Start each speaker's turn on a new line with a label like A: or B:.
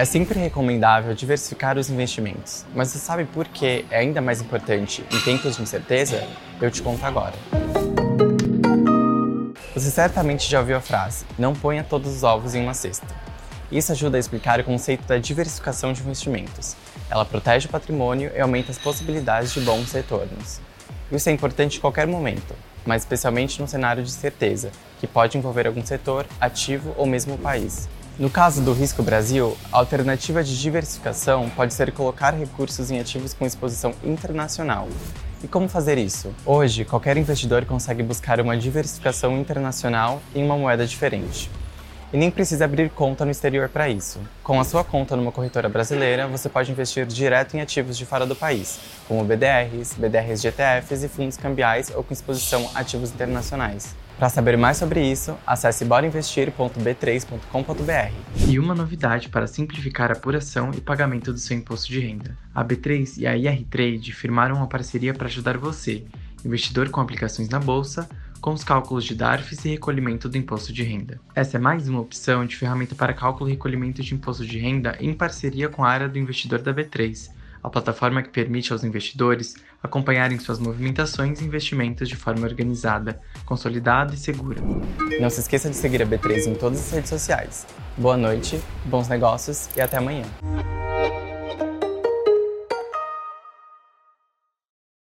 A: É sempre recomendável diversificar os investimentos, mas você sabe por que é ainda mais importante em tempos de incerteza? Eu te conto agora. Você certamente já ouviu a frase: não ponha todos os ovos em uma cesta. Isso ajuda a explicar o conceito da diversificação de investimentos. Ela protege o patrimônio e aumenta as possibilidades de bons retornos. Isso é importante em qualquer momento, mas especialmente no cenário de certeza, que pode envolver algum setor, ativo ou mesmo o país. No caso do Risco Brasil, a alternativa de diversificação pode ser colocar recursos em ativos com exposição internacional. E como fazer isso? Hoje, qualquer investidor consegue buscar uma diversificação internacional em uma moeda diferente. E nem precisa abrir conta no exterior para isso. Com a sua conta numa corretora brasileira, você pode investir direto em ativos de fora do país, como BDRs, BDRs de ETFs e fundos cambiais ou com exposição a ativos internacionais. Para saber mais sobre isso, acesse borainvestir.b3.com.br.
B: E uma novidade para simplificar a apuração e pagamento do seu imposto de renda. A B3 e a IR Trade firmaram uma parceria para ajudar você, investidor com aplicações na bolsa, com os cálculos de DARFs e recolhimento do imposto de renda. Essa é mais uma opção de ferramenta para cálculo e recolhimento de imposto de renda em parceria com a área do investidor da B3 a plataforma que permite aos investidores acompanharem suas movimentações e investimentos de forma organizada, consolidada e segura.
A: Não se esqueça de seguir a B3 em todas as redes sociais. Boa noite, bons negócios e até amanhã.